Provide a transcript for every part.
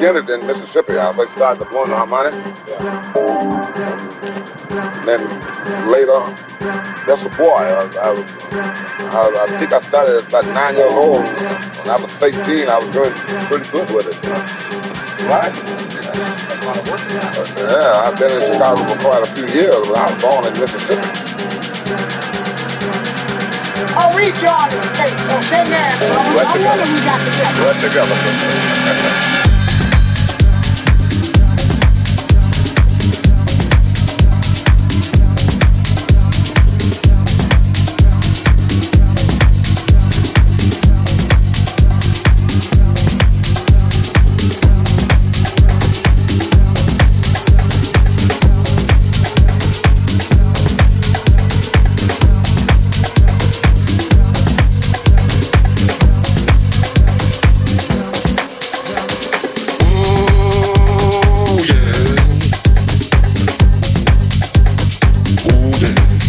got, I began it in Mississippi. I first started blowing harmonic. Then later, that's a boy. I, I, I, I think I started at about nine years old. When I was 18, I was doing pretty good with it. Right? Yeah, I've been in Chicago for quite a few years, but I was born in Mississippi. Oh, we Johnny States, so shake hands, brother. Right No wonder together. we got together. Right together. music.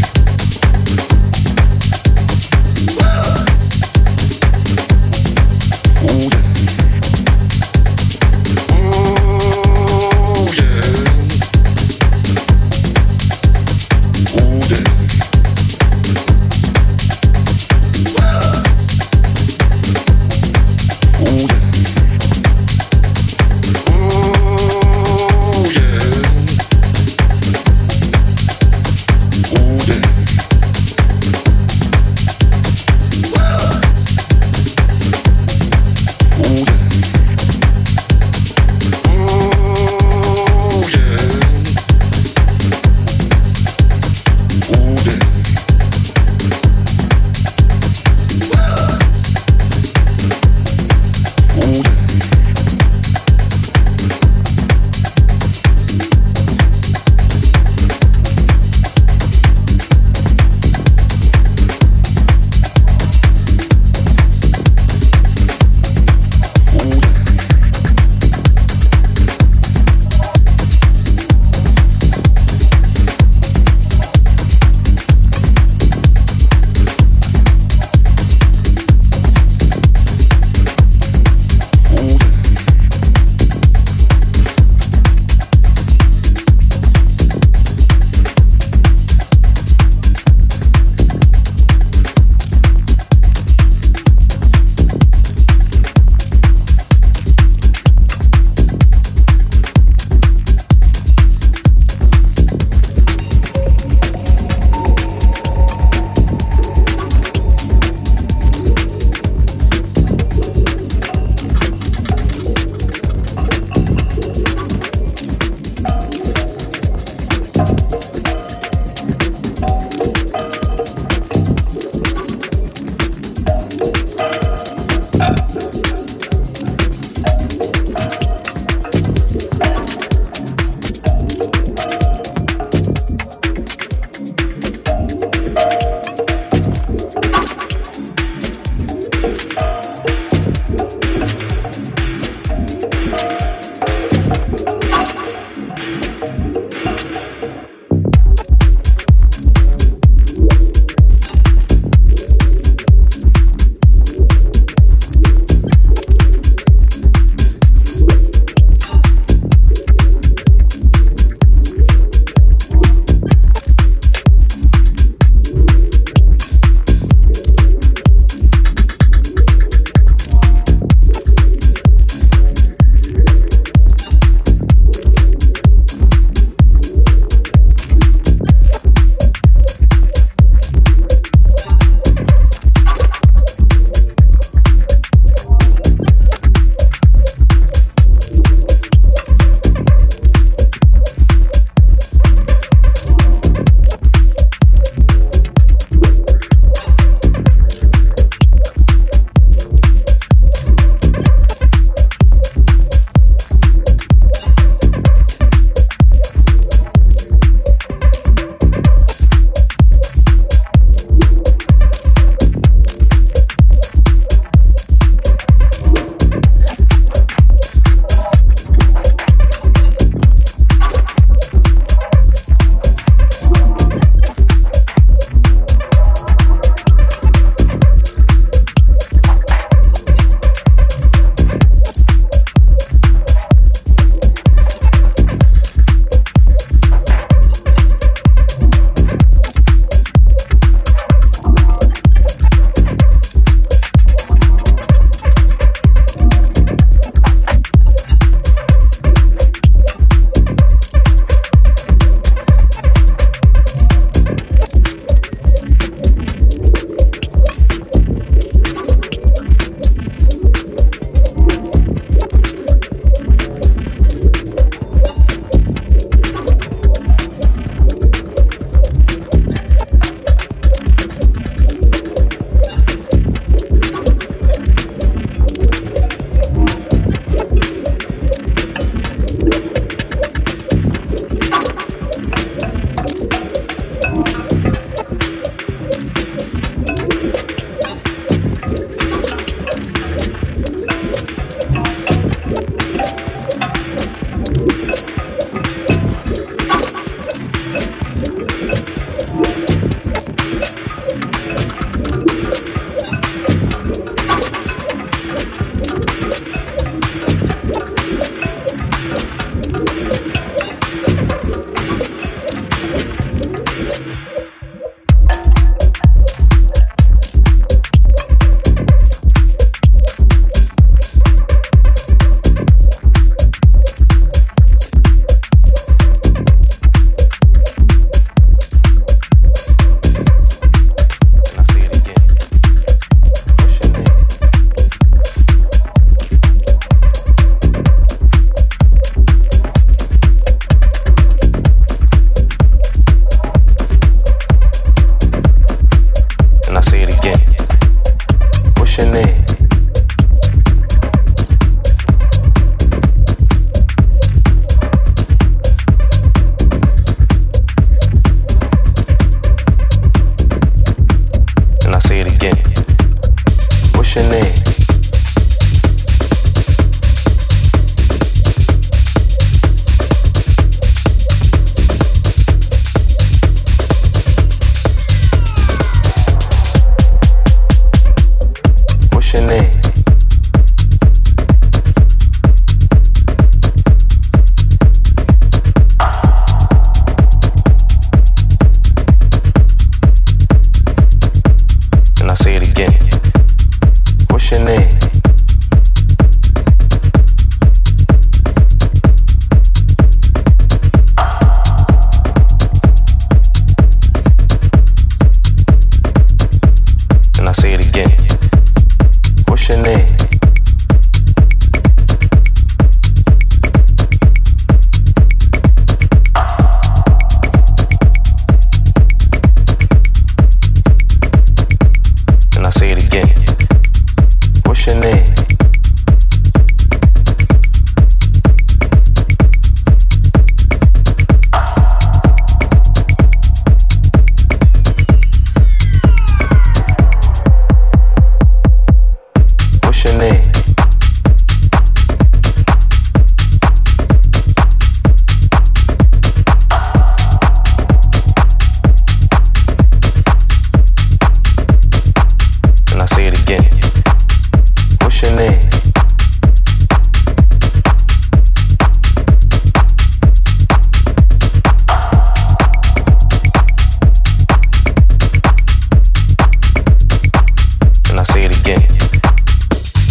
say it again.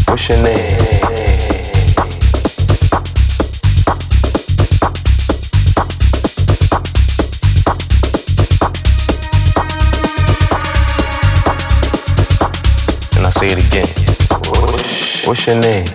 What's your name? And I say it again. What's your name?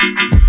Thank